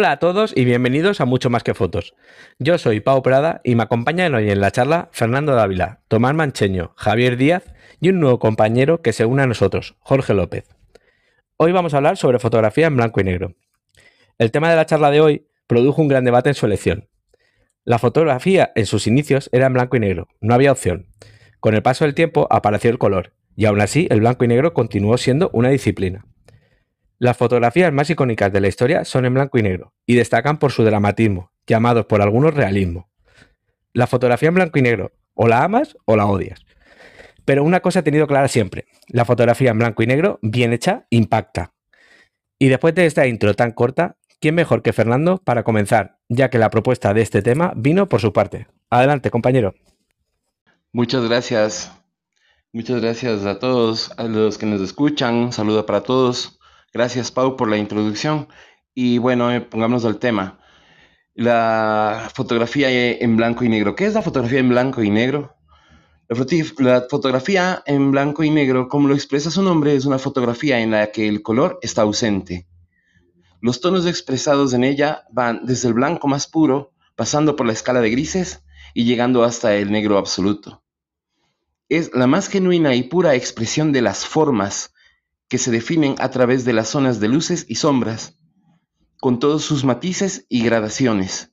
Hola a todos y bienvenidos a Mucho Más que Fotos. Yo soy Pau Prada y me acompañan hoy en la charla Fernando Dávila, Tomás Mancheño, Javier Díaz y un nuevo compañero que se une a nosotros, Jorge López. Hoy vamos a hablar sobre fotografía en blanco y negro. El tema de la charla de hoy produjo un gran debate en su elección. La fotografía en sus inicios era en blanco y negro, no había opción. Con el paso del tiempo apareció el color, y aún así el blanco y negro continuó siendo una disciplina. Las fotografías más icónicas de la historia son en blanco y negro y destacan por su dramatismo, llamados por algunos realismo. La fotografía en blanco y negro, o la amas o la odias. Pero una cosa he tenido clara siempre, la fotografía en blanco y negro, bien hecha, impacta. Y después de esta intro tan corta, ¿quién mejor que Fernando para comenzar, ya que la propuesta de este tema vino por su parte? Adelante, compañero. Muchas gracias. Muchas gracias a todos, a los que nos escuchan. Un saludo para todos. Gracias, Pau, por la introducción. Y bueno, eh, pongámonos al tema. La fotografía en blanco y negro. ¿Qué es la fotografía en blanco y negro? La fotografía en blanco y negro, como lo expresa su nombre, es una fotografía en la que el color está ausente. Los tonos expresados en ella van desde el blanco más puro, pasando por la escala de grises y llegando hasta el negro absoluto. Es la más genuina y pura expresión de las formas que se definen a través de las zonas de luces y sombras, con todos sus matices y gradaciones,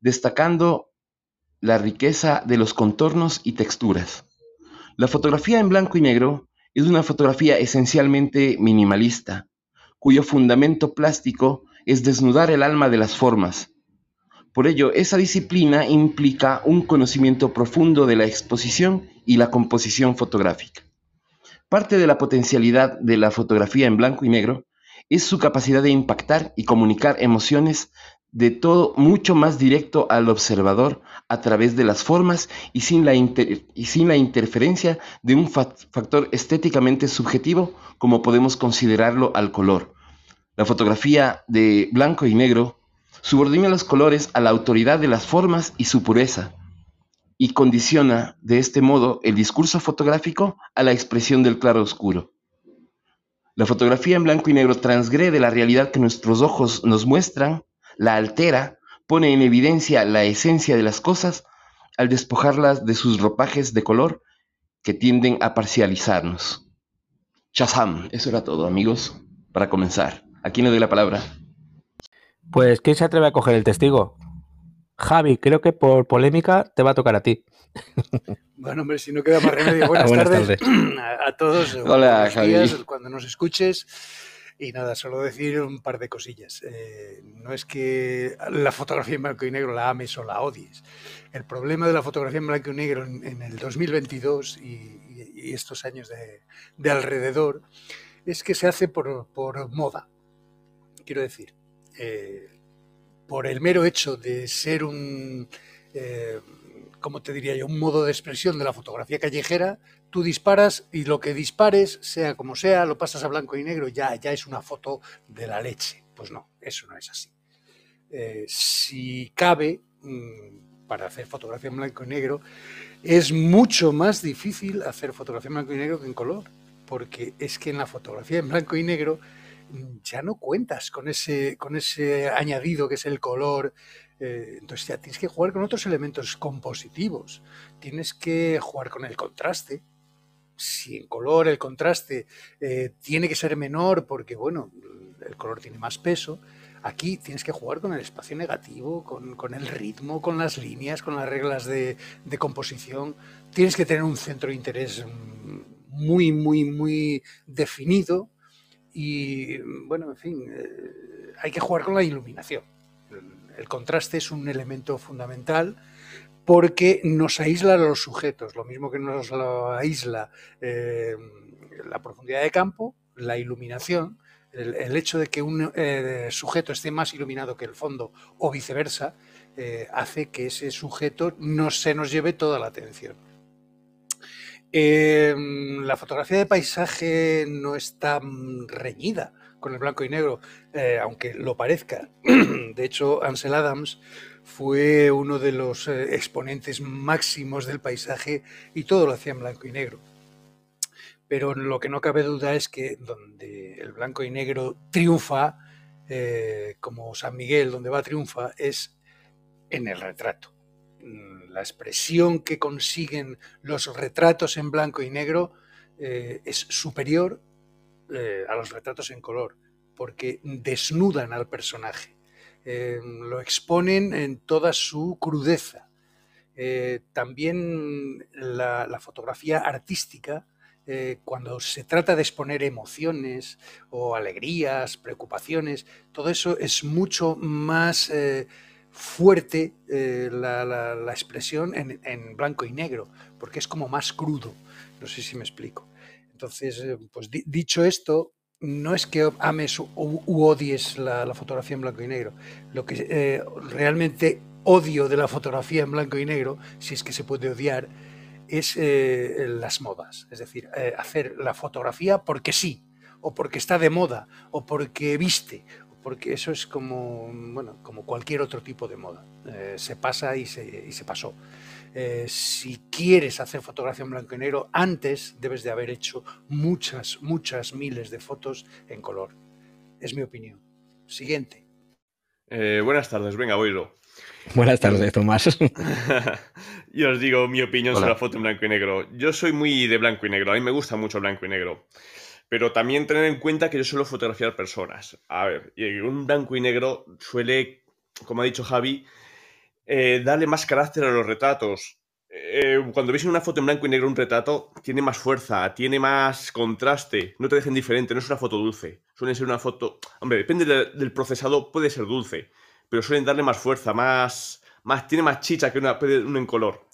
destacando la riqueza de los contornos y texturas. La fotografía en blanco y negro es una fotografía esencialmente minimalista, cuyo fundamento plástico es desnudar el alma de las formas. Por ello, esa disciplina implica un conocimiento profundo de la exposición y la composición fotográfica. Parte de la potencialidad de la fotografía en blanco y negro es su capacidad de impactar y comunicar emociones de todo mucho más directo al observador a través de las formas y sin la, sin la interferencia de un factor estéticamente subjetivo como podemos considerarlo al color. La fotografía de blanco y negro subordina los colores a la autoridad de las formas y su pureza, y condiciona de este modo el discurso fotográfico a la expresión del claro oscuro. La fotografía en blanco y negro transgrede la realidad que nuestros ojos nos muestran, la altera, pone en evidencia la esencia de las cosas al despojarlas de sus ropajes de color que tienden a parcializarnos. Shazam, eso era todo, amigos, para comenzar. Aquí no doy la palabra. Pues, ¿quién se atreve a coger el testigo? Javi, creo que por polémica te va a tocar a ti. Bueno, hombre, si no queda más remedio. Buenas, tardes, A, todos. Hola, Javi. cuando nos escuches. Y nada, solo decir un par de cosillas. Eh, no es que la fotografía en blanco y negro la ames o la odies. El problema de la fotografía en blanco y negro en, el 2022 y, estos años de, alrededor es que se hace por, moda. Quiero decir, eh, por el mero hecho de ser un, eh, como te diría yo, un modo de expresión de la fotografía callejera, tú disparas y lo que dispares, sea como sea, lo pasas a blanco y negro, ya, ya es una foto de la leche. Pues no, eso no es así. Eh, si cabe, mm, para hacer fotografía en blanco y negro, es mucho más difícil hacer fotografía en blanco y negro que en color, porque es que en la fotografía en blanco y negro ya no cuentas con ese, con ese añadido que es el color. Eh, entonces ya tienes que jugar con otros elementos compositivos. Tienes que jugar con el contraste. Si en color el contraste eh, tiene que ser menor porque, bueno, el color tiene más peso, aquí tienes que jugar con el espacio negativo, con, el ritmo, con las líneas, con las reglas de, de composición. Tienes que tener un centro de interés mm, muy, muy, muy definido y bueno, en fin, eh, hay que jugar con la iluminación. El, contraste es un elemento fundamental porque nos aísla a los sujetos, lo mismo que nos aísla eh, la profundidad de campo, la iluminación, el, hecho de que un eh, sujeto esté más iluminado que el fondo o viceversa, hace que ese sujeto no se nos lleve toda la atención. Em, la fotografía de paisaje no está reñida con el blanco y negro, eh, aunque lo parezca. De hecho, Ansel Adams fue uno de los eh, exponentes máximos del paisaje y todo lo hacía en blanco y negro. Pero lo que no cabe duda es que donde el blanco y negro triunfa eh, como San Miguel, donde va triunfa, es en el retrato. Mm, la expresión que consiguen los retratos en blanco y negro eh, es superior eh, a los retratos en color, porque desnudan al personaje, lo exponen en toda su crudeza. también la fotografía artística eh, cuando se trata de exponer emociones o alegrías, preocupaciones, todo eso es mucho más eh, fuerte eh, la, expresión en, blanco y negro, porque es como más crudo. No sé si me explico. Entonces, pues dicho esto, no es que ames u, odies la, fotografía en blanco y negro. Lo que realmente odio de la fotografía en blanco y negro, si es que se puede odiar, es eh, las modas, es decir, eh, hacer la fotografía porque sí, o porque está de moda, o porque viste, porque eso es como, bueno, como cualquier otro tipo de moda. Eh, se pasa y se, y se pasó. si quieres hacer fotografía en blanco y negro, antes debes de haber hecho muchas, muchas miles de fotos en color. Es mi opinión. Siguiente. buenas tardes, venga, oílo. Buenas tardes, Tomás. Yo os digo mi opinión sobre la foto en blanco y negro. Yo soy muy de blanco y negro, a mí me gusta mucho blanco y negro. Pero también tener en cuenta que yo suelo fotografiar personas. A ver, un blanco y negro suele, como ha dicho Javi, eh, darle más carácter a los retratos. Eh, cuando ves una foto en blanco y negro un retrato, tiene más fuerza, tiene más contraste, no te dejen diferente, no es una foto dulce. Suele ser una foto. Hombre, depende del procesado, puede ser dulce pero suelen darle más fuerza, más, más tiene más chicha que una, en color.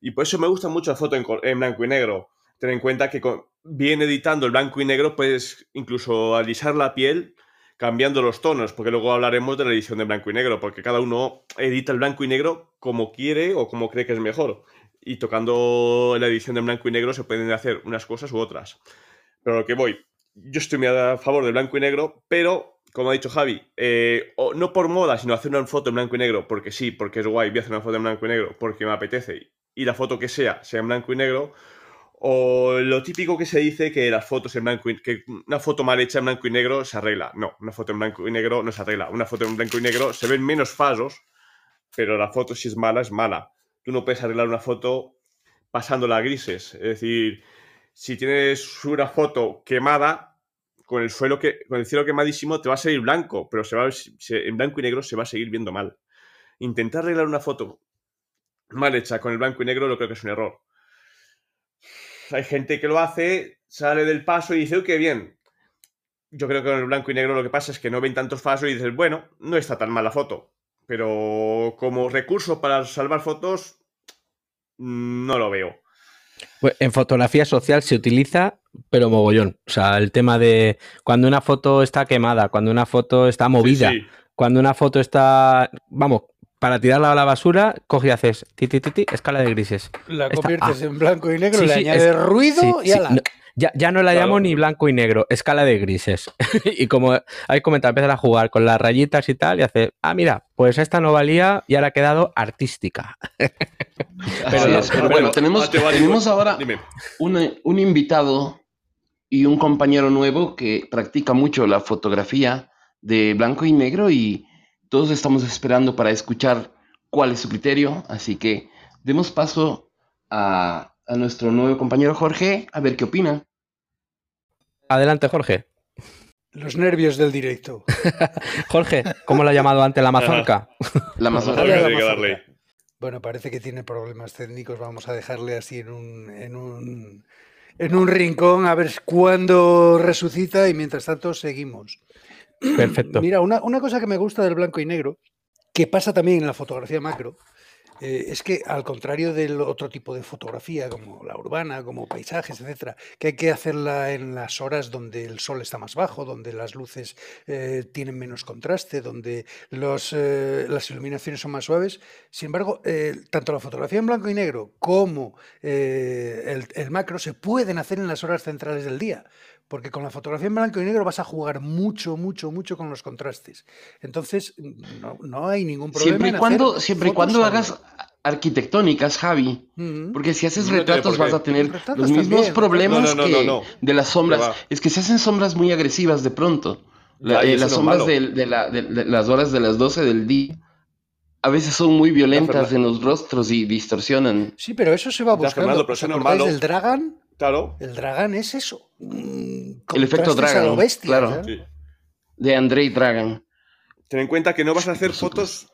Y por eso me gusta mucho la foto en, blanco y negro. Ten en cuenta que bien editando el blanco y negro puedes incluso alisar la piel cambiando los tonos, porque luego hablaremos de la edición de blanco y negro, porque cada uno edita el blanco y negro como quiere o como cree que es mejor. Y tocando la edición de blanco y negro se pueden hacer unas cosas u otras. Pero lo que voy, yo estoy a favor del blanco y negro, pero como ha dicho Javi, eh, no por moda, sino hacer una foto en blanco y negro, porque sí, porque es guay, voy a hacer una foto en blanco y negro, porque me apetece, y la foto que sea, sea en blanco y negro, o lo típico que se dice que las fotos en blanco y que una foto mal hecha en blanco y negro se arregla. No, una foto en blanco y negro no se arregla. Una foto en blanco y negro se ven menos fasos, pero la foto si es mala, es mala. Tú no puedes arreglar una foto pasándola a grises. Es decir, si tienes una foto quemada, con el suelo que, cielo quemadísimo te va a salir blanco, pero en blanco y negro se va a seguir viendo mal. Intentar arreglar una foto mal hecha con el blanco y negro lo creo que es un error. Hay gente que lo hace, sale del paso y dice, uy, qué bien. Yo creo que con el blanco y negro lo que pasa es que no ven tantos pasos y dices, bueno, no está tan mal la foto. Pero como recurso para salvar fotos, no lo veo. Pues en fotografía social se utiliza, pero mogollón. O sea, el tema de cuando una foto está quemada, cuando una foto está movida, cuando una foto está, vamos, para tirarla a la basura, coge y haces ti, ti, ti, escala de grises. La conviertes ah. en blanco y negro, le añades ruido y ala. Ya, no la llamo ni blanco y negro, escala de grises. y como hay comentado, empiezan a jugar con las rayitas y tal, y hace, ah, mira, pues esta no valía y ahora ha quedado artística. pero, bueno, tenemos, tenemos ahora un, un invitado y un compañero nuevo que practica mucho la fotografía de blanco y negro y todos estamos esperando para escuchar cuál es su criterio, así que demos paso a a nuestro nuevo compañero Jorge a ver qué opina. Adelante, Jorge. Los nervios del directo. Jorge, ¿cómo lo ha llamado antes la mazorca? la mazorca. Bueno, parece que tiene problemas técnicos. Vamos a dejarle así en un, en un, en un rincón a ver cuándo resucita y mientras tanto seguimos. Perfecto. Mira, una, una cosa que me gusta del blanco y negro, que pasa también en la fotografía macro, eh, es que al contrario del otro tipo de fotografía, como la urbana, como paisajes, etcétera, que hay que hacerla en las horas donde el sol está más bajo, donde las luces eh, tienen menos contraste, donde los, eh, las iluminaciones son más suaves. Sin embargo, tanto la fotografía en blanco y negro como el, el macro se pueden hacer en las horas centrales del día porque con la fotografía en blanco y negro vas a jugar mucho, mucho, mucho con los contrastes. Entonces, no, hay ningún problema. Siempre y cuando, siempre y cuando hagas arquitectónicas, Javi, porque si haces retratos vas a tener los mismos problemas que de las sombras. Es que se hacen sombras muy agresivas de pronto. Eh, las sombras de, las horas de las 12 del día a veces son muy violentas en los rostros y distorsionan. Sí, pero eso se va buscando. ¿Os acordáis del Dragon? Claro. El Dragon es eso. El efecto Dragon. claro. De Andrei Dragon. Ten en cuenta que no vas a hacer fotos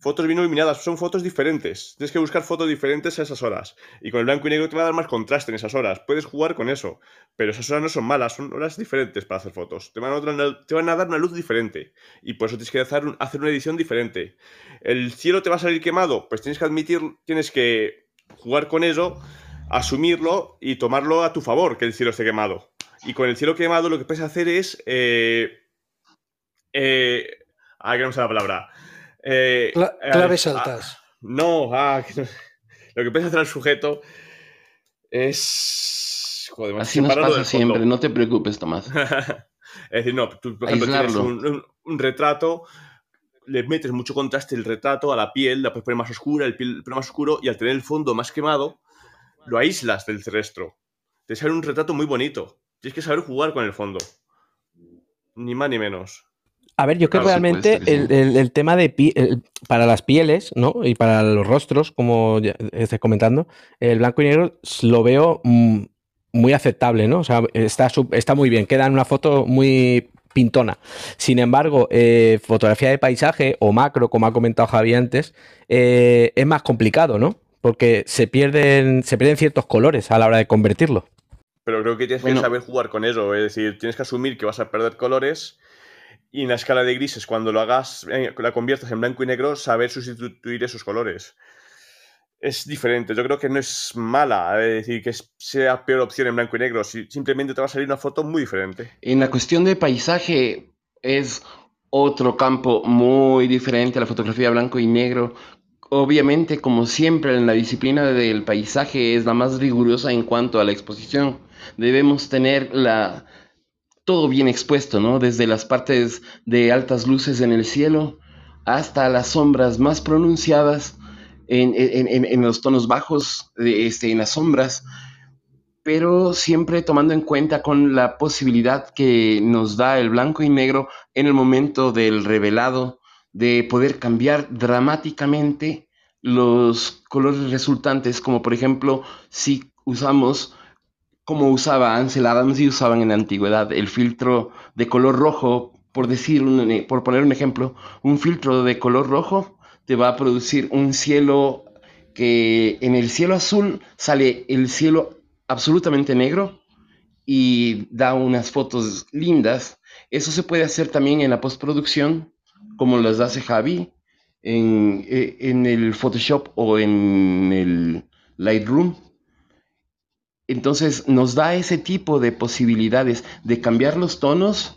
fotos bien iluminadas, son fotos diferentes. Tienes que buscar fotos diferentes a esas horas. Y con el blanco y negro te va a dar más contraste en esas horas. Puedes jugar con eso. Pero esas horas no son malas, son horas diferentes para hacer fotos. Te van a, dar una luz diferente. Y por eso tienes que hacer, hacer una edición diferente. ¿El cielo te va a salir quemado? Pues tienes que admitir, tienes que jugar con eso, asumirlo y tomarlo a tu favor, que el cielo esté quemado. Y con el cielo quemado lo que puedes hacer es... Eh, eh, ah, que no sé la palabra eh, eh, claves ah, altas. no, ah, lo que puedes hacer al sujeto es. Joder, Así nos pasa siempre, no te preocupes, Tomás. es decir, no, tú, por ejemplo, tienes un, retrato, le metes mucho contraste el retrato a la piel, la puedes poner más oscura, el piel más oscuro, y al tener el fondo más quemado, lo aíslas del terrestre. Te sale un retrato muy bonito. Tienes que saber jugar con el fondo. Ni más ni menos. A ver, yo creo que realmente el, tema de para las pieles, ¿no? Y para los rostros, como ya estés comentando, el blanco y negro lo veo mm, muy aceptable, ¿no? O sea, está, está muy bien, queda en una foto muy pintona. Sin embargo, eh, fotografía de paisaje o macro, como ha comentado Javi antes, eh, es más complicado, ¿no? Porque se pierden, se pierden ciertos colores a la hora de convertirlo. Pero creo que tienes que saber jugar con eso, es decir, tienes que asumir que vas a perder colores y en la escala de grises, cuando lo hagas, eh, la conviertas en blanco y negro, saber sustituir esos colores. Es diferente. Yo creo que no es mala, es decir, que sea peor opción en blanco y negro. simplemente te va a salir una foto muy diferente. En la cuestión de paisaje, es otro campo muy diferente a la fotografía blanco y negro. Obviamente, como siempre, en la disciplina del paisaje es la más rigurosa en cuanto a la exposición. Debemos tener la todo bien expuesto, ¿no? Desde las partes de altas luces en el cielo hasta las sombras más pronunciadas en, los tonos bajos, este, en las sombras, pero siempre tomando en cuenta con la posibilidad que nos da el blanco y negro en el momento del revelado de poder cambiar dramáticamente los colores resultantes, como por ejemplo si usamos como usaba Ansel Adams y usaban en la antigüedad el filtro de color rojo, por decir, por poner un ejemplo, un filtro de color rojo te va a producir un cielo que en el cielo azul sale el cielo absolutamente negro y da unas fotos lindas. Eso se puede hacer también en la postproducción, como las hace Javi, en, eh, en el Photoshop o en el Lightroom entonces nos da ese tipo de posibilidades de cambiar los tonos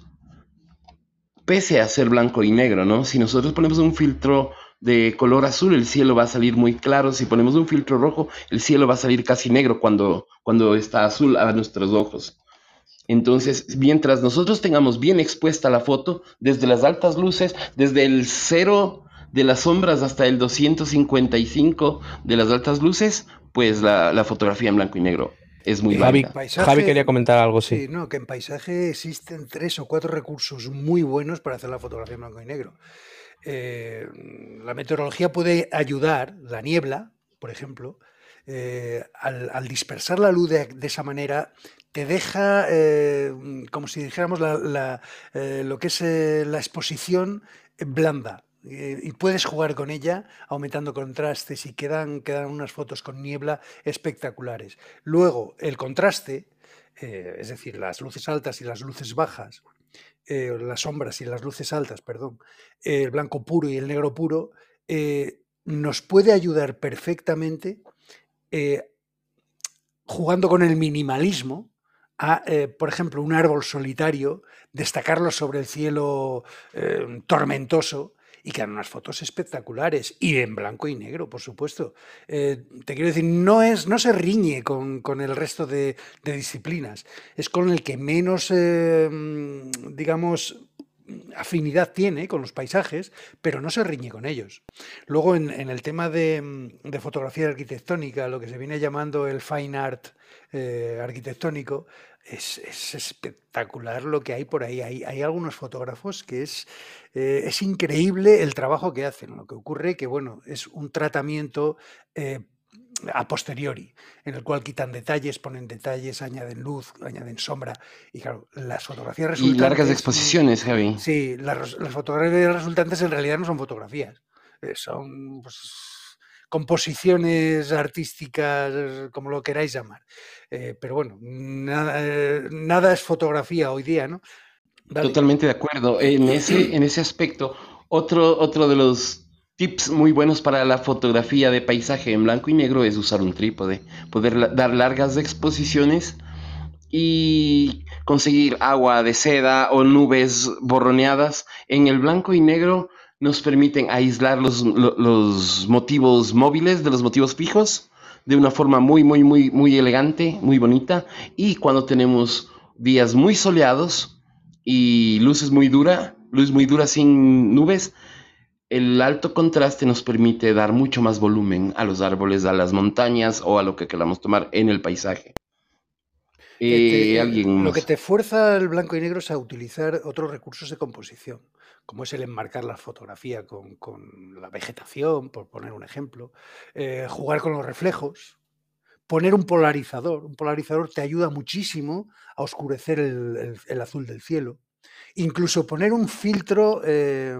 pese a ser blanco y negro, ¿no? Si nosotros ponemos un filtro de color azul, el cielo va a salir muy claro. Si ponemos un filtro rojo, el cielo va a salir casi negro cuando, cuando está azul a nuestros ojos. Entonces, mientras nosotros tengamos bien expuesta la foto, desde las altas luces, desde el cero de las sombras hasta el 255 de las altas luces, pues la, la fotografía en blanco y negro es muy Javi, Javi quería comentar algo, sí. No, que en paisaje existen tres o cuatro recursos muy buenos para hacer la fotografía en blanco y negro. Eh, la meteorología puede ayudar, la niebla, por ejemplo, eh, al, dispersar la luz de, esa manera, te deja, eh, como si dijéramos, lo que es la exposición blanda, y puedes jugar con ella aumentando contrastes y quedan, quedan unas fotos con niebla espectaculares. Luego, el contraste, eh, es decir, las luces altas y las luces bajas, eh, las sombras y las luces altas, perdón, el blanco puro y el negro puro, eh, nos puede ayudar perfectamente jugando con el minimalismo a, por ejemplo, un árbol solitario, destacarlo sobre el cielo tormentoso y quedan unas fotos espectaculares y en blanco y negro, por supuesto. Eh, te quiero decir, no, es, no se riñe con, el resto de, disciplinas, es con el que menos, eh, digamos, afinidad tiene con los paisajes, pero no se riñe con ellos. Luego, en, el tema de, fotografía arquitectónica, lo que se viene llamando el fine art eh, arquitectónico, es, espectacular lo que hay por ahí. Hay, hay algunos fotógrafos que es, eh, es increíble el trabajo que hacen. Lo que ocurre que, bueno, es un tratamiento eh, a posteriori, en el cual quitan detalles, ponen detalles, añaden luz, añaden sombra. Y claro, las fotografías resultantes. Y largas exposiciones, Javi. Sí, las, fotografías resultantes en realidad no son fotografías. Eh, son pues, composiciones artísticas, como lo queráis llamar. Eh, pero bueno, nada, es fotografía hoy día, ¿no? Totalmente de acuerdo. En ese, en ese aspecto, otro, otro de los Tips muy buenos para la fotografía de paisaje en blanco y negro es usar un trípode, poder dar largas exposiciones y conseguir agua de seda o nubes borroneadas en el blanco y negro nos permiten aislar los, los motivos móviles de los motivos fijos de una forma muy, muy, muy, muy elegante, muy bonita. Y cuando tenemos días muy soleados y luces muy dura, luz muy dura sin nubes, el alto contraste nos permite dar mucho más volumen a los árboles, a las montañas o a lo que queramos tomar en el paisaje. Eh, lo que te fuerza el blanco y negro es a utilizar otros recursos de composición, como es el enmarcar la fotografía con, la vegetación, por poner un ejemplo, eh, jugar con los reflejos, poner un polarizador. Un polarizador te ayuda muchísimo a oscurecer el azul del cielo. Incluso poner un filtro eh,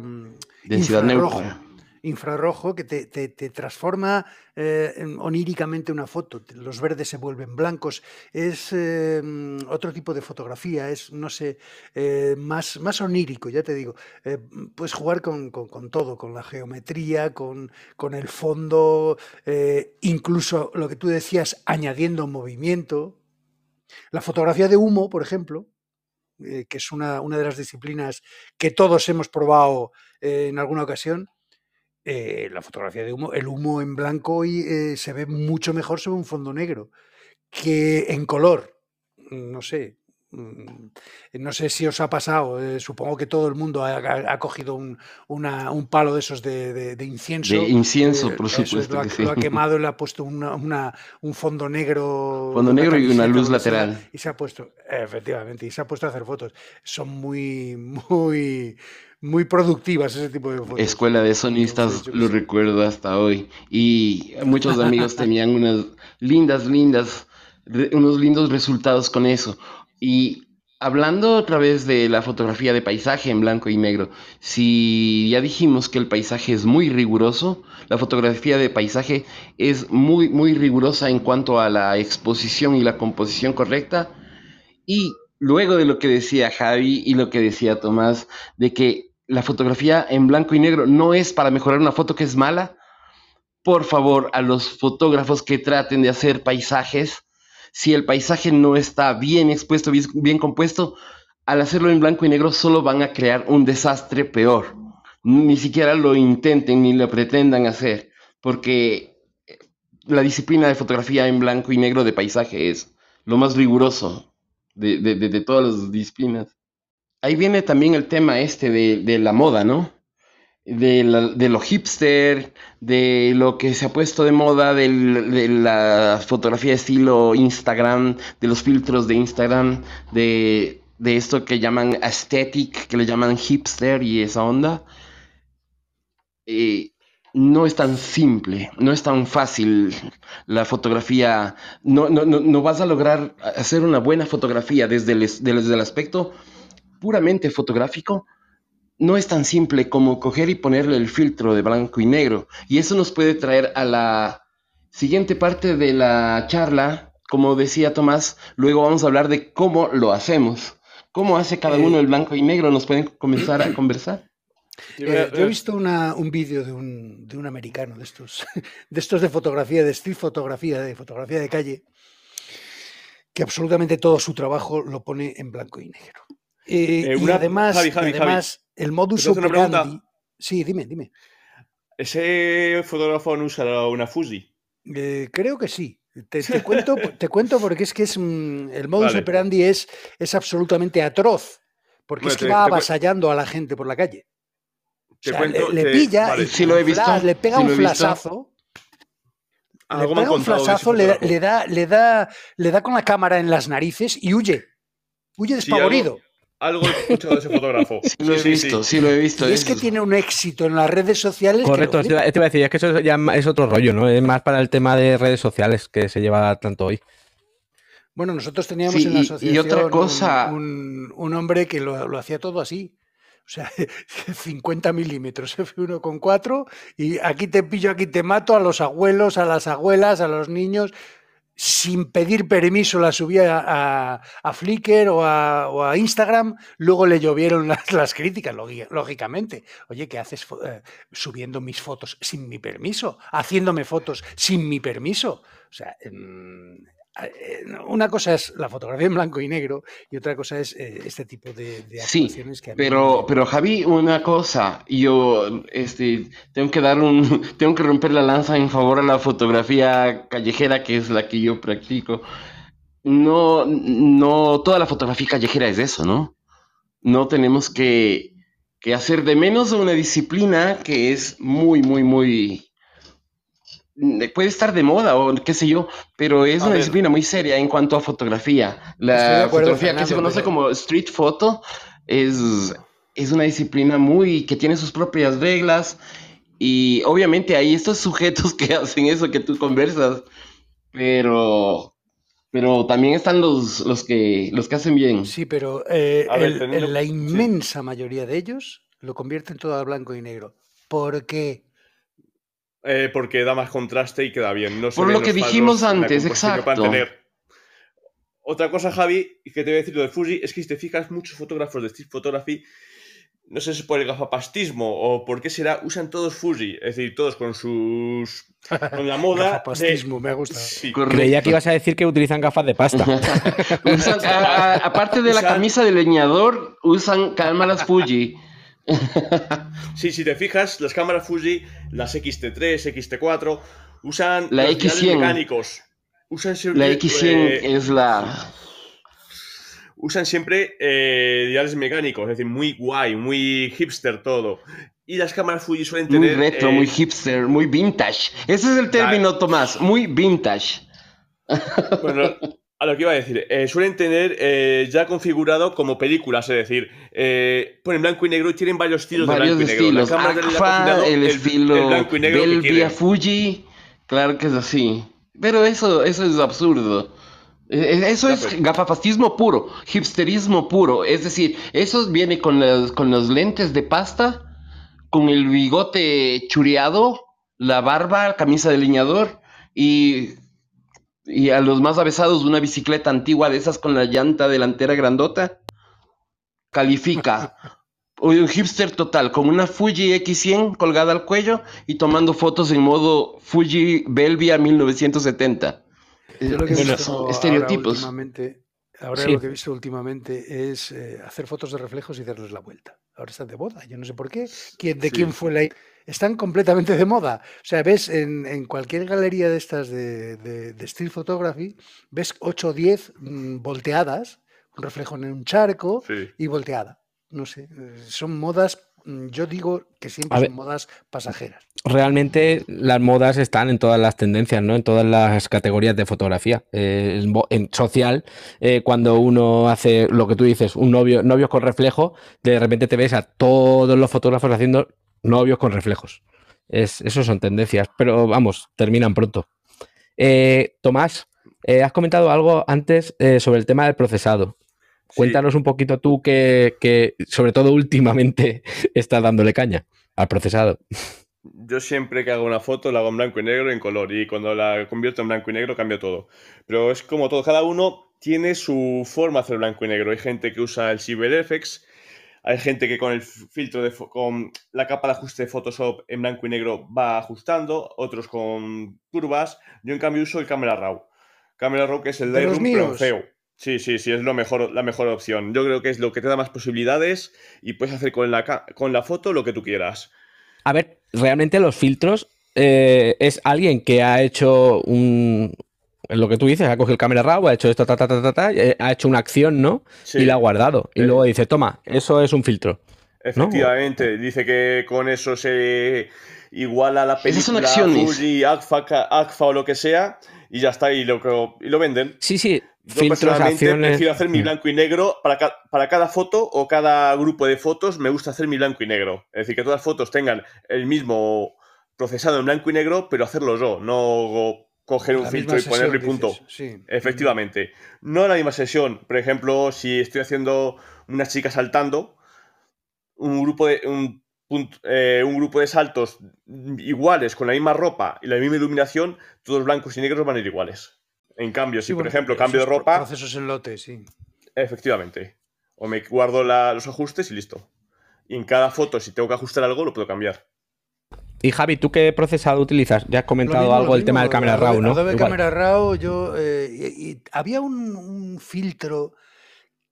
infrarrojo, infrarrojo que te, transforma eh, oníricamente una foto. Los verdes se vuelven blancos. Es eh, otro tipo de fotografía, es, no sé, más, más onírico, ya te digo. puedes jugar con, todo, con la geometría, con, con el fondo, incluso lo que tú decías, añadiendo movimiento. La fotografía de humo, por ejemplo, eh, que es una, de las disciplinas que todos hemos probado eh, en alguna ocasión, eh, la fotografía de humo, el humo en blanco y, se ve mucho mejor sobre un fondo negro que en color. No sé, no sé si os ha pasado, eh, supongo que todo el mundo ha, cogido un, palo de esos de, incienso. De incienso, eh, por supuesto. Lo, ha, quemado y le ha puesto un fondo negro. Fondo negro y una luz lateral. Y se ha puesto, efectivamente, y se ha puesto a hacer fotos. Son muy, muy, muy productivas ese tipo de fotos. Escuela de sonistas, lo recuerdo hasta hoy. Y muchos amigos tenían unas lindas, lindas, unos lindos resultados con eso. Y hablando otra vez de la fotografía de paisaje en blanco y negro, si ya dijimos que el paisaje es muy riguroso, la fotografía de paisaje es muy, muy rigurosa en cuanto a la exposición y la composición correcta. Y luego de lo que decía Javi y lo que decía Tomás, de que la fotografía en blanco y negro no es para mejorar una foto que es mala, por favor, a los fotógrafos que traten de hacer paisajes, si el paisaje no está bien expuesto, bien, compuesto, al hacerlo en blanco y negro solo van a crear un desastre peor. Ni siquiera lo intenten ni lo pretendan hacer, porque la disciplina de fotografía en blanco y negro de paisaje es lo más riguroso de, todas las disciplinas. Ahí viene también el tema este de la moda, ¿no? De, lo hipster, de lo que se ha puesto de moda, de la fotografía de estilo Instagram, de los filtros de Instagram, de, esto que llaman aesthetic, que le llaman hipster y esa onda. Eh, no es tan simple, no es tan fácil la fotografía, no, vas a lograr hacer una buena fotografía desde el aspecto puramente fotográfico no es tan simple como coger y ponerle el filtro de blanco y negro. Y eso nos puede traer a la siguiente parte de la charla. Como decía Tomás, luego vamos a hablar de cómo lo hacemos. ¿Cómo hace cada uno el blanco y negro? ¿Nos pueden comenzar a conversar? Eh, yo he visto un vídeo de un, de un, americano de estos, de estos de fotografía, de street fotografía, de fotografía de calle, que absolutamente todo su trabajo lo pone en blanco y negro. Eh, y además, además el modus operandi. Sí, dime, dime. ¿Ese fotógrafo no usa una Fuji? Eh, creo que sí. Te, cuento, te cuento porque es que es mm, el modus operandi es, es absolutamente atroz. Porque es que va avasallando a la gente por la calle. le, pilla y lo he visto, le pega un flasazo. Le pega un flasazo, le, da, le, da, le da con la cámara en las narices y huye. huye despavorido. Algo, he escuchado de ese fotógrafo. Sí, lo he visto, sí, lo he visto. Y es que tiene un éxito en las redes sociales. Correcto, te iba a decir, es que eso ya es otro rollo, ¿no? Es más para el tema de redes sociales que se lleva tanto hoy. Bueno, nosotros teníamos en la asociación y otra cosa... un, hombre que lo, lo hacía todo así. O sea, 50 milímetros, F1.4 y aquí te pillo, aquí te mato a los abuelos, a las abuelas, a los niños. Sin pedir permiso la subía a, Flickr o a, Instagram, luego le llovieron las, críticas, lógicamente. Oye, ¿qué haces eh, subiendo mis fotos sin mi permiso? Haciéndome fotos sin mi permiso. O sea, eh, una cosa es la fotografía en blanco y negro y otra cosa es eh, este tipo de, de actuaciones sí, pero, pero Javi, una cosa, yo este, tengo que dar un, tengo que romper la lanza en favor a la fotografía callejera, que es la que yo practico. No, no, toda la fotografía callejera es eso, ¿no? No tenemos que, que hacer de menos una disciplina que es muy, muy, muy puede estar de moda o qué sé yo, pero es una disciplina muy seria en cuanto a fotografía. La fotografía que se conoce como street photo es, es una disciplina muy que tiene sus propias reglas y obviamente hay estos sujetos que hacen eso que tú conversas, pero pero también están los, los, que, los que hacen bien. Sí, pero eh, la inmensa mayoría de ellos lo convierten todo a blanco y negro. ¿Por qué? Eh, porque da más contraste y queda bien. No Por lo que dijimos antes, exacto. Otra cosa, Javi, que te voy a decir lo de Fuji, es que si te fijas, muchos fotógrafos de street photography, no sé si es por el gafapastismo o por qué será, usan todos Fuji, es decir, todos con sus. con la moda. gafapastismo, me gusta. Creía que ibas a decir que utilizan gafas de pasta. aparte de la camisa de leñador, usan cámaras Fuji. sí, si te fijas, las cámaras Fuji, las XT3, XT4, usan la X100 mecánicos. Usan siempre, la X100 eh, es la. Usan siempre eh, diales mecánicos, es decir, muy guay, muy hipster todo. Y las cámaras Fuji suelen tener. Muy retro, muy eh, hipster, muy vintage. Ese es el término, Tomás, muy vintage. Bueno, a lo que iba a decir, eh, suelen tener eh, ya configurado como películas, es decir, eh, ponen blanco y negro y tienen varios estilos de blanco y negro. El, estilo el blanco y negro Belvia Fuji, claro que es así. Pero eso, eso es absurdo. E, e, eso es gafapastismo puro, hipsterismo puro. Es decir, eso viene con, las, con los lentes de pasta, con el bigote chureado, la barba, camisa de leñador y y a los más avesados, una bicicleta antigua de esas con la llanta delantera grandota, califica. Un hipster total, con una Fuji X100 colgada al cuello y tomando fotos en modo Fuji Belvia 1970. lo que he visto estereotipos. Ahora, lo que he visto últimamente es eh, hacer fotos de reflejos y darles la vuelta. Ahora están de moda, yo no sé por qué. ¿Quién, ¿De quién fue la están completamente de moda. O sea, ves en, cualquier galería de estas de, de, street photography, ves 8 o 10 mm, volteadas, un reflejo en un charco y volteada. No sé, son modas, mm, yo digo que siempre son modas pasajeras. Realmente las modas están en todas las tendencias, ¿no? En todas las categorías de fotografía. Eh, en social, eh, cuando uno hace lo que tú dices, un novio, novios con reflejo, de repente te ves a todos los fotógrafos haciendo novios con reflejos. Es, esos son tendencias, pero vamos, terminan pronto. Eh, Tomás, eh, has comentado algo antes eh, sobre el tema del procesado. Cuéntanos un poquito tú que, sobre todo últimamente, estás dándole caña al procesado. Yo siempre que hago una foto la hago en blanco y negro y en color y cuando la convierto en blanco y negro cambio todo. Pero es como todo, cada uno tiene su forma de hacer blanco y negro. Hay gente que usa el CyberFX, hay gente que con el filtro de con la capa de ajuste de Photoshop en blanco y negro va ajustando, otros con curvas. Yo en cambio uso el Camera Raw. Camera Raw que es el Lightroom pero feo. Sí, sí, sí, es lo mejor, la mejor opción. Yo creo que es lo que te da más posibilidades y puedes hacer con la, con la foto lo que tú quieras. A ver, realmente los filtros eh, es alguien que ha hecho un, lo que tú dices, ha cogido el cámara raw, ha hecho esto, ta, ta, ta, ta, eh, ha hecho una acción, ¿no? Y la ha guardado. Y luego dice, toma, eso es un filtro. Efectivamente, dice que con eso se iguala la película son Fuji, Agfa, o lo que sea, y ya está, y lo, y lo venden. Sí, sí. Yo personalmente prefiero hacer mi blanco y negro para, para cada foto o cada grupo de fotos. Me gusta hacer mi blanco y negro. Es decir, que todas las fotos tengan el mismo procesado en blanco y negro, pero hacerlo yo, no coger un filtro y ponerle punto. Efectivamente. No en la misma sesión. Por ejemplo, si estoy haciendo una chica saltando, un grupo de. Un, eh, un grupo de saltos iguales, con la misma ropa y la misma iluminación, todos blancos y negros van a ir iguales. En cambio, si por ejemplo cambio de ropa. Procesos en lote, sí. Efectivamente. O me guardo los ajustes y listo. Y en cada foto, si tengo que ajustar algo, lo puedo cambiar. Y Javi, ¿tú qué procesado utilizas? Ya has comentado algo del tema del Camera Raw, ¿no? Adobe Camera Raw, yo. Eh, había un, filtro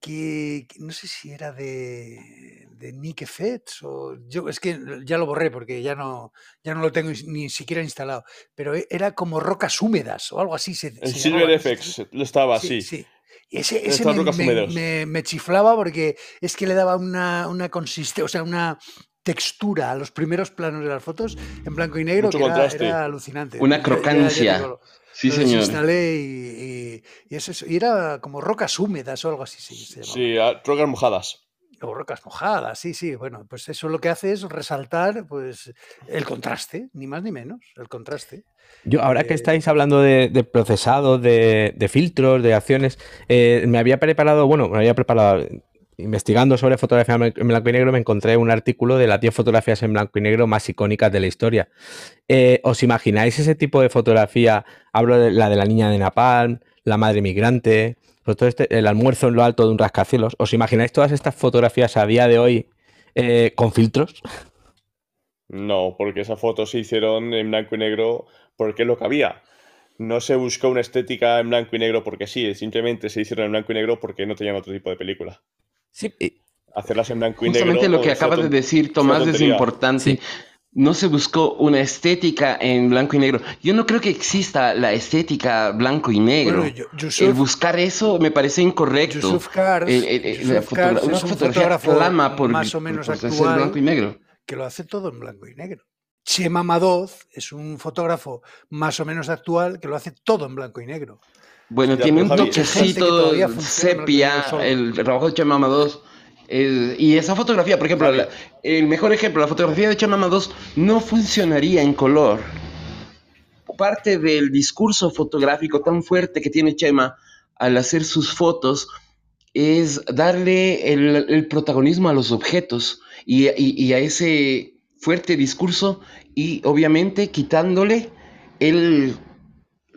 que, no sé si era de, de Nick Effects o yo es que ya lo borré porque ya no ya no lo tengo ni siquiera instalado pero era como rocas húmedas o algo así se, el Silver FX lo estaba sí, sí. Y ese, ese me, me, chiflaba porque es que le daba una, una consistencia, o sea, una, textura a los primeros planos de las fotos en blanco y negro que era, alucinante. Una crocancia. sí, señor. instalé y, y, era como rocas húmedas o algo así. Sí, sí rocas mojadas. O rocas mojadas, sí, sí. Bueno, pues eso lo que hace es resaltar pues, el contraste, ni más ni menos, el contraste. Yo, ahora que eh, estáis hablando de, procesado, de, filtros, de acciones, eh, me había preparado, bueno, me había preparado, investigando sobre fotografía en blanco y negro me encontré un artículo de las 10 fotografías en blanco y negro más icónicas de la historia. Eh, ¿Os imagináis ese tipo de fotografía? Hablo de la de la niña de Napalm, la madre migrante, pues este, el almuerzo en lo alto de un rascacielos. ¿Os imagináis todas estas fotografías a día de hoy eh, con filtros? No, porque esas fotos se hicieron en blanco y negro porque es lo que había. No se buscó una estética en blanco y negro porque sí, simplemente se hicieron en blanco y negro porque no tenían otro tipo de película. Sí. Hacerlas en blanco y negro. Justamente lo que acabas de decir, Tomás, es importante. No se buscó una estética en blanco y negro. Yo no creo que exista la estética blanco y negro. el buscar eso me parece incorrecto. Yusuf Kars, una fotografía flama por, más o menos actual, blanco y negro. Que lo hace todo en blanco y negro. Chema Madoz es un fotógrafo más o menos actual que lo hace todo en blanco y negro. Bueno, tiene un toquecito sepia, el, trabajo de Chamama 2. y esa fotografía, por ejemplo, el mejor ejemplo, la fotografía de Chamama 2 no funcionaría en color. Parte del discurso fotográfico tan fuerte que tiene Chema al hacer sus fotos es darle el, protagonismo a los objetos y a ese fuerte discurso y obviamente quitándole el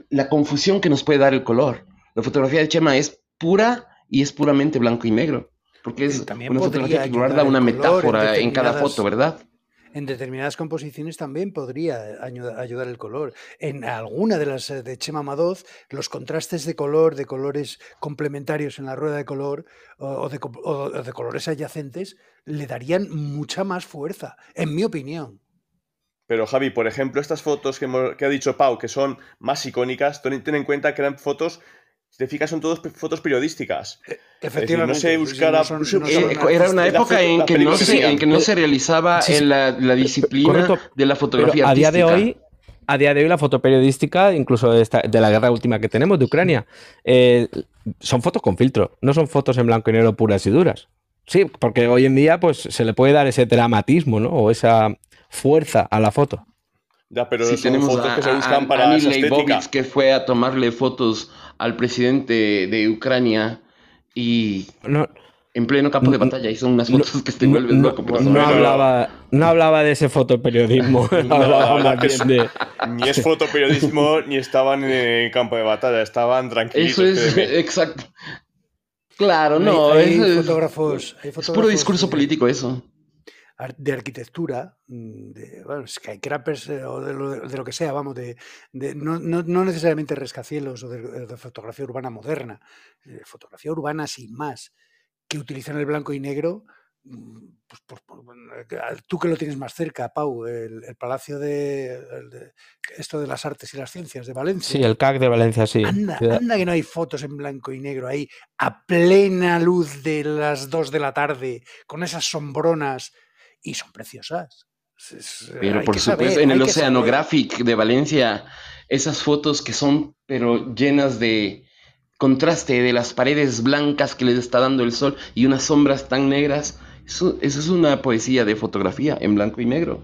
la confusión que nos puede dar el color. La fotografía de Chema es pura y es puramente blanco y negro. Porque es una fotografía que guarda una metáfora en, cada foto, ¿verdad? En determinadas composiciones también podría ayudar el color. En alguna de las de Chema Madoz, los contrastes de color, de colores complementarios en la rueda de color o de, o de colores adyacentes, le darían mucha más fuerza, en mi opinión. Pero Javi, por ejemplo, estas fotos que, ha dicho Pau, que son más icónicas, ten, en cuenta que eran fotos si te fijas, son todas fotos periodísticas. Eh, efectivamente. no se buscara. era una época en, que no se, en que no se realizaba en la, disciplina de la fotografía. a día de hoy. A día de hoy la foto periodística, incluso de, de la guerra última que tenemos de Ucrania, eh, son fotos con filtro, no son fotos en blanco y negro puras y duras. Sí, porque hoy en día pues se le puede dar ese dramatismo, ¿no? O esa, fuerza a la foto. Ya, pero si tenemos fotos que se buscan para que fue a tomarle fotos al presidente de Ucrania y en pleno campo de batalla y son unas fotos que te vuelven loco. No, hablaba, no hablaba de ese fotoperiodismo. Ni es fotoperiodismo ni estaban en el campo de batalla, estaban tranquilos. Eso es exacto. Claro, no. Hay, fotógrafos, hay fotógrafos, es puro discurso político eso de arquitectura, mm, de bueno, skyscrapers eh, o de lo, de lo, que sea, vamos, de, de no, no, no, necesariamente rescacielos o de, de fotografía urbana moderna, eh, fotografía urbana sin más, que utilizan el blanco y negro. Mm, pues, pues, pues eh, tú que lo tienes más cerca, Pau, el, el Palacio de, de, esto de las Artes y las Ciencias de Valencia. Sí, el CAC de Valencia, sí. Anda, anda que no hay fotos en blanco y negro ahí, a plena luz de las 2 de la tarde, con esas sombronas y son preciosas. pero por supuesto, en el Oceanographic de Valencia, esas fotos que son, pero llenas de, contraste de las paredes blancas que les está dando el sol y unas sombras tan negras. Eso, eso es una poesía de fotografía en blanco y negro.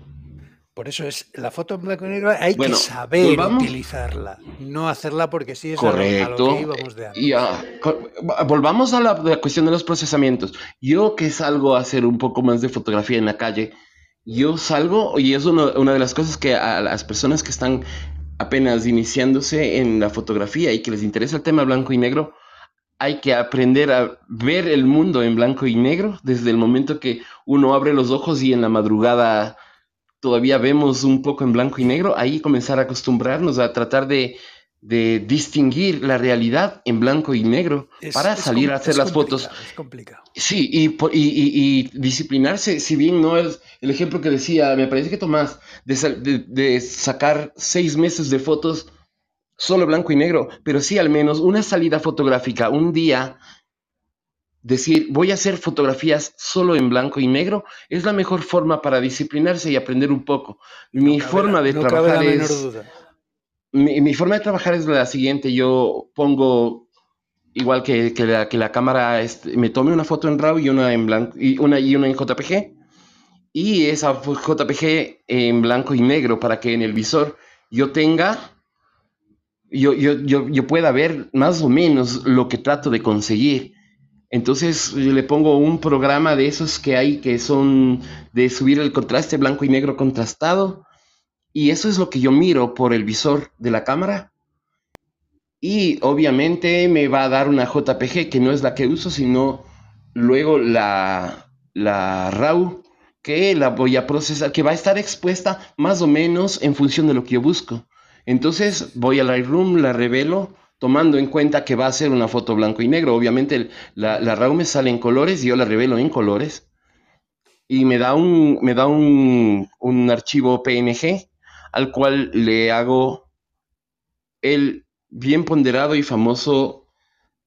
Por eso es la foto en blanco y negro hay que saber utilizarla, no hacerla porque sí es Correcto. A lo, que de antes. Y, volvamos a la, cuestión de los procesamientos. Yo que salgo a hacer un poco más de fotografía en la calle, yo salgo y es una de las cosas que a las personas que están apenas iniciándose en la fotografía y que les interesa el tema blanco y negro, hay que aprender a ver el mundo en blanco y negro desde el momento que uno abre los ojos y en la madrugada todavía vemos un poco en blanco y negro, ahí comenzar a acostumbrarnos a tratar de, distinguir la realidad en blanco y negro para salir a hacer las fotos. Es complicado. Sí, y, y, disciplinarse, si bien no es el ejemplo que decía, me parece que Tomás, de, de sacar seis meses de fotos solo blanco y negro, pero sí al menos una salida fotográfica, un día decir, voy a hacer fotografías solo en blanco y negro, es la mejor forma para disciplinarse y aprender un poco. Mi forma de trabajar es... Mi, forma de trabajar es la siguiente, yo pongo, igual que, la, que la cámara, este, me tome una foto en RAW y una en blanco, y una, y una en JPG, y esa JPG en blanco y negro para que en el visor yo tenga, yo, yo, yo, yo pueda ver más o menos lo que trato de conseguir entonces le pongo un programa de esos que hay que son de subir el contraste blanco y negro contrastado. Y eso es lo que yo miro por el visor de la cámara. Y obviamente me va a dar una JPG que no es la que uso, sino luego la, la RAW que la voy a procesar, que va a estar expuesta más o menos en función de lo que yo busco. Entonces voy a Lightroom, la revelo tomando en cuenta que va a ser una foto blanco y negro. Obviamente la, la RAW me sale en colores y yo la revelo en colores. Y me da un, me da un, archivo PNG al cual le hago el bien ponderado y famoso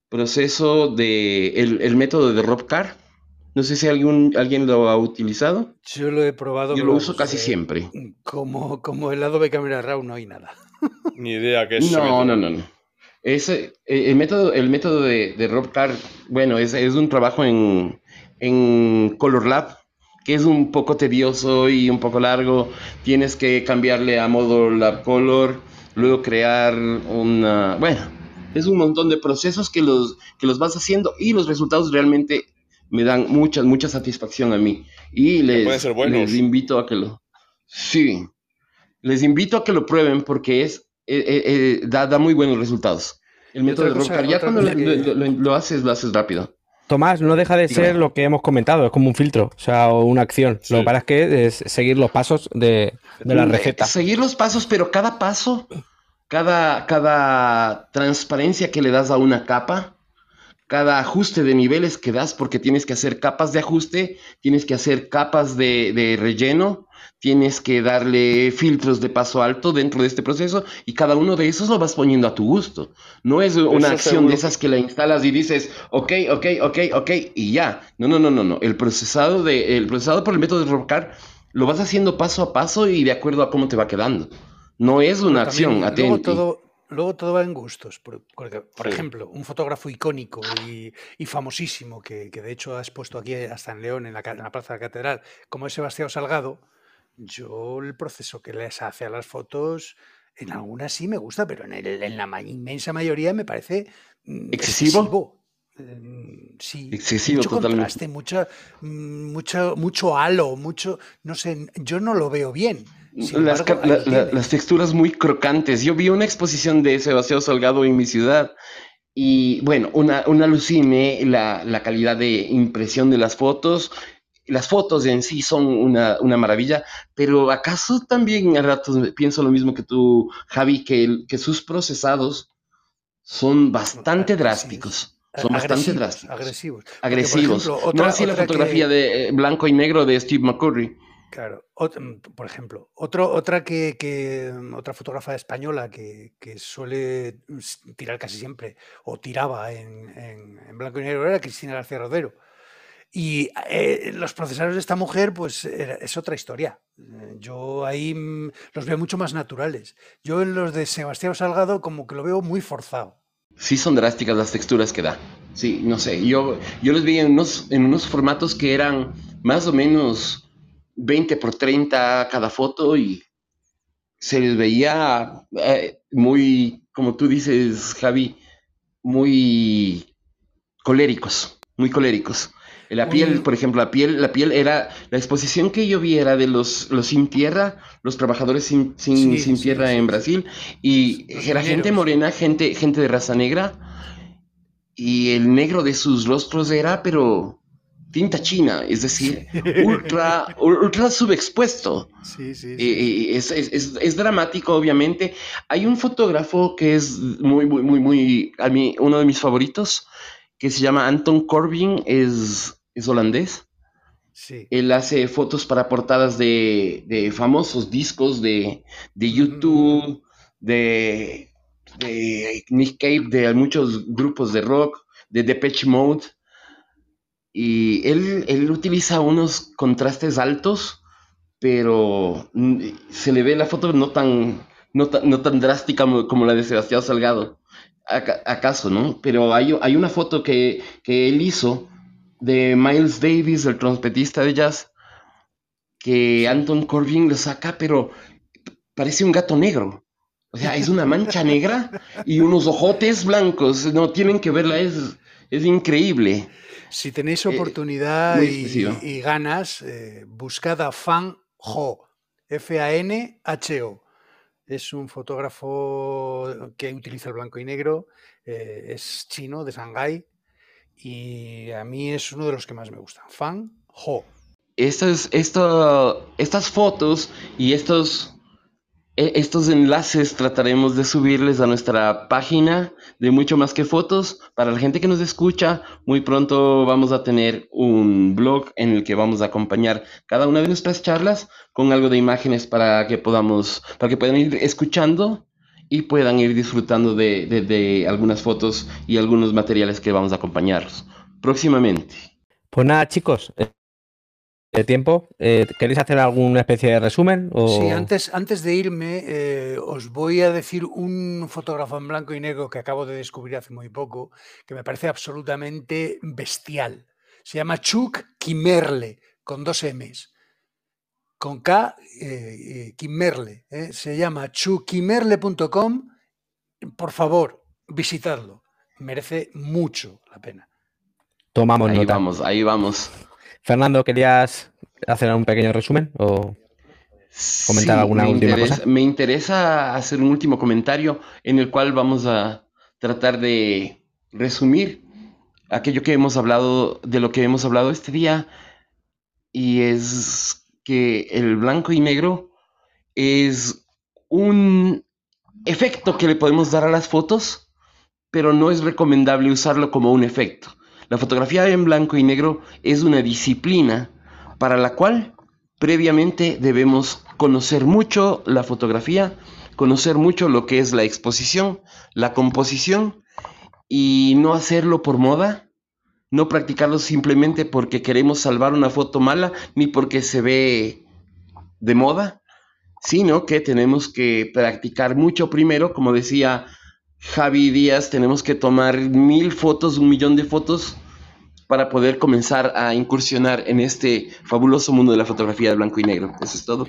proceso de el, método de RobCar. No sé si alguien, alguien lo ha utilizado. Yo lo he probado. Yo lo uso casi siempre. Como, como el lado de cámara RAW no hay nada. Ni idea que es. No, no, no, no. Ese, eh, el método, el método de, de Rob Carr, bueno, es, es un trabajo en, en Color Lab, que es un poco tedioso y un poco largo. Tienes que cambiarle a modo Lab Color, luego crear una... Bueno, es un montón de procesos que los, que los vas haciendo y los resultados realmente me dan mucha, mucha satisfacción a mí. Y les, les invito a que lo... Sí, les invito a que lo prueben porque es eh, eh, eh, da, da, muy buenos resultados. El método de Rockcar, ya cuando lo, haces, lo haces rápido. Tomás, no deja de ser lo que hemos comentado, es como un filtro, o sea, una acción. Lo que pasa es que es seguir los pasos de, de la receta. Seguir los pasos, pero cada paso, cada, cada transparencia que le das a una capa, cada ajuste de niveles que das, porque tienes que hacer capas de ajuste, tienes que hacer capas de, de relleno, tienes que darle filtros de paso alto dentro de este proceso y cada uno de esos lo vas poniendo a tu gusto. No es una acción de esas que la instalas y dices, ok, ok, ok, ok, y ya. No, no, no, no, no. El procesado, de, el procesado por el método de Rocar lo vas haciendo paso a paso y de acuerdo a cómo te va quedando. No es una acción, luego todo, luego todo va en gustos. Porque, por ejemplo, un fotógrafo icónico y, famosísimo, que, de hecho has puesto aquí hasta en León, en la, en la Plaza de la Catedral, como es Sebastián Salgado, yo el proceso que les hace a las fotos, en algunas sí me gusta, pero en, en la inmensa mayoría me parece mm, excesivo. Em, sí, excesivo mucho contraste, mucha, mm, mucho, mucho halo, mucho, no sé, yo no lo veo bien. las, texturas muy crocantes. Yo vi una exposición de Sebastián Salgado en mi ciudad y bueno, una, una alucine la, la calidad de impresión de las fotos, las fotos en sí son una, maravilla, pero ¿acaso también a ratos pienso lo mismo que tú, Javi, que, que sus procesados son bastante drásticos? Son bastante drásticos. Agresivos. Agresivos. no así la fotografía de eh, blanco y negro de Steve McCurry. Claro, mm, por ejemplo, otro, otra que, mm, otra fotógrafa española que, suele tirar casi siempre, o tiraba en, en, blanco y negro, era Cristina García Rodero. Y eh, los procesadores de esta mujer, pues es otra historia. Yo ahí mm, los veo mucho más naturales. Yo en los de Sebastián Salgado como que lo veo muy forzado. sí son drásticas las texturas que da. Sí, no sé, yo, yo les vi en unos, en unos formatos que eran más o menos 20 por 30 cada foto y se les veía eh, muy, como tú dices, Javi, muy coléricos, muy coléricos. La piel, por ejemplo, la piel, la piel era, la exposición que yo vi era de los, los sin tierra, los trabajadores sin, sin, tierra en Brasil, y era gente morena, gente, gente de raza negra, y el negro de sus rostros era, pero tinta china, es decir, ultra, ultra subexpuesto. Sí, sí, es, es, dramático, obviamente. Hay un fotógrafo que es muy, muy, muy, muy, a mí, uno de mis favoritos, que se llama Anton Corbin, es, es holandés. Sí. Él hace fotos para portadas de, famosos discos de, de YouTube, de, de, Nick Cave, de muchos grupos de rock, de Depeche Mode. Y él, él utiliza unos contrastes altos, pero se le ve la foto no tan, no, no tan drástica como la de Sebastián Salgado acaso, ¿no? Pero hay, hay una foto que, él hizo de Miles Davis, el trompetista de jazz, que Anton Corbin lo saca, pero parece un gato negro. O sea, es una mancha negra y unos ojotes blancos. No, tienen que verla, es, es increíble. Si tenéis eh, oportunidad y, ganas, eh, buscad a Fan Ho, F-A-N-H-O es un fotógrafo que utiliza el blanco y negro, eh, es chino, de Shanghái, y a mí es uno de los que más me gustan. Fan Ho. Estas, estas fotos y estos e, estos enlaces trataremos de subirles a nuestra página de mucho más que fotos. Para la gente que nos escucha, muy pronto vamos a tener un blog en el que vamos a acompañar cada una de nuestras charlas con algo de imágenes para que podamos, para que puedan ir escuchando y puedan ir disfrutando de, de algunas fotos y algunos materiales que vamos a acompañarlos próximamente. Pues nada, chicos, de tiempo. Eh, ¿Queréis hacer alguna especie de resumen? Sí, antes, antes de irme, eh, os voy a decir un fotógrafo en blanco y negro que acabo de descubrir hace muy poco, que me parece absolutamente bestial. Se llama Chuck Kimerle, con dos M's. Con K, eh, Kimerle. Se llama chuckkimerle.com. Por favor, visitadlo. Merece mucho la pena. Tomamos ahí vamos, ahí vamos. Fernando, ¿querías hacer un pequeño resumen o comentar alguna última cosa? Me interesa hacer un último comentario en el cual vamos a tratar de resumir aquello que hemos hablado, de lo que hemos hablado este día, y es que el blanco y negro es un efecto que le podemos dar a las fotos, pero no es recomendable usarlo como un efecto. La fotografía en blanco y negro es una disciplina para la cual previamente debemos conocer mucho la fotografía, conocer mucho lo que es la exposición, la composición y no hacerlo por moda, no practicarlo simplemente porque queremos salvar una foto mala ni porque se ve de moda, sino que tenemos que practicar mucho primero, como decía Javi Díaz, tenemos que tomar mil fotos, un millón de fotos para poder comenzar a incursionar en este fabuloso mundo de la fotografía de blanco y negro. Eso es todo.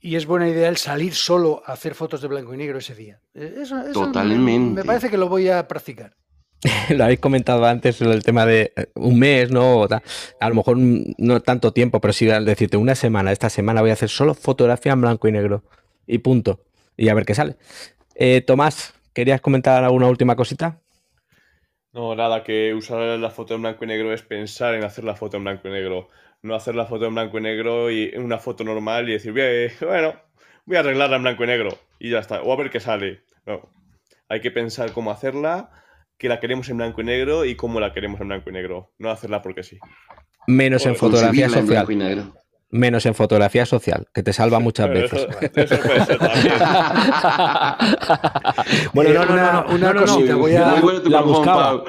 Y es buena idea el salir solo a hacer fotos de blanco y negro ese día. Eh, Totalmente. Me, parece que lo voy a practicar. lo habéis comentado antes, el tema de eh, un mes, ¿no? A lo mejor no tanto tiempo, pero sí al decirte una semana, esta semana voy a hacer solo fotografía en blanco y negro. Y punto. Y a ver qué sale. Eh, Tomás, ¿Querías comentar alguna última cosita? No, nada, que usar la foto en blanco y negro es pensar en hacer la foto en blanco y negro. No hacer la foto en blanco y negro y una foto normal y decir, bueno, voy a arreglarla en blanco y negro y ya está. O a ver qué sale. No. Hay que pensar cómo hacerla, que la queremos en blanco y negro y cómo la queremos en blanco y negro. No hacerla porque sí. Menos en fotografía social menos en fotografía social, que te salva muchas veces. Eso, puede ser también. bueno, no, no, no, una cosita, voy a... La buscaba,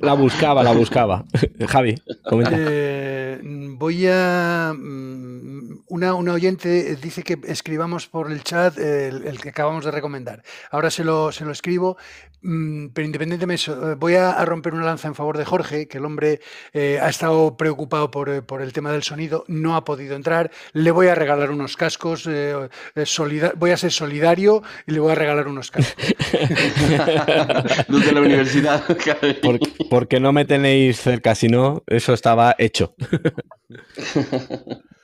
la buscaba, la buscaba. Javi, comenta. Eh, voy a... Mm, una, oyente dice que escribamos por el chat el, que acabamos de recomendar. Ahora se lo, se lo escribo, mm, pero independientemente de eso, eh, voy a, romper una lanza en favor de Jorge, que el hombre eh, ha estado preocupado por, el tema del sonido, no ha podido entrar. Le voy a regalar unos cascos, voy a ser solidario y le voy a regalar unos cascos. Los de la universidad. ¿Por, qué no me tenéis cerca? Si no, eso estaba hecho.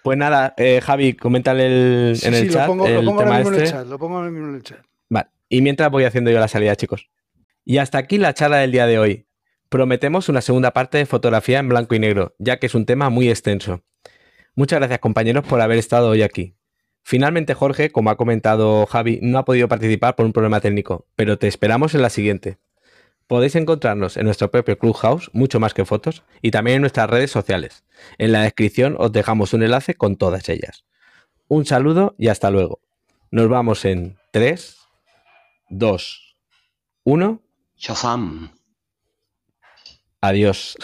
Pues nada, eh, Javi, coméntale el, en el chat. Lo pongo, el tema este. en el chat, lo pongo ahora mismo en el chat. Vale, y mientras voy haciendo yo la salida, chicos. Y hasta aquí la charla del día de hoy. Prometemos una segunda parte de fotografía en blanco y negro, ya que es un tema muy extenso. Muchas gracias compañeros por haber estado hoy aquí. Finalmente Jorge, como ha comentado Javi, no ha podido participar por un problema técnico, pero te esperamos en la siguiente. Podéis encontrarnos en nuestro propio Clubhouse, mucho más que fotos, y también en nuestras redes sociales. En la descripción os dejamos un enlace con todas ellas. Un saludo y hasta luego. Nos vamos en 3, 2, 1. Shazam. Adiós.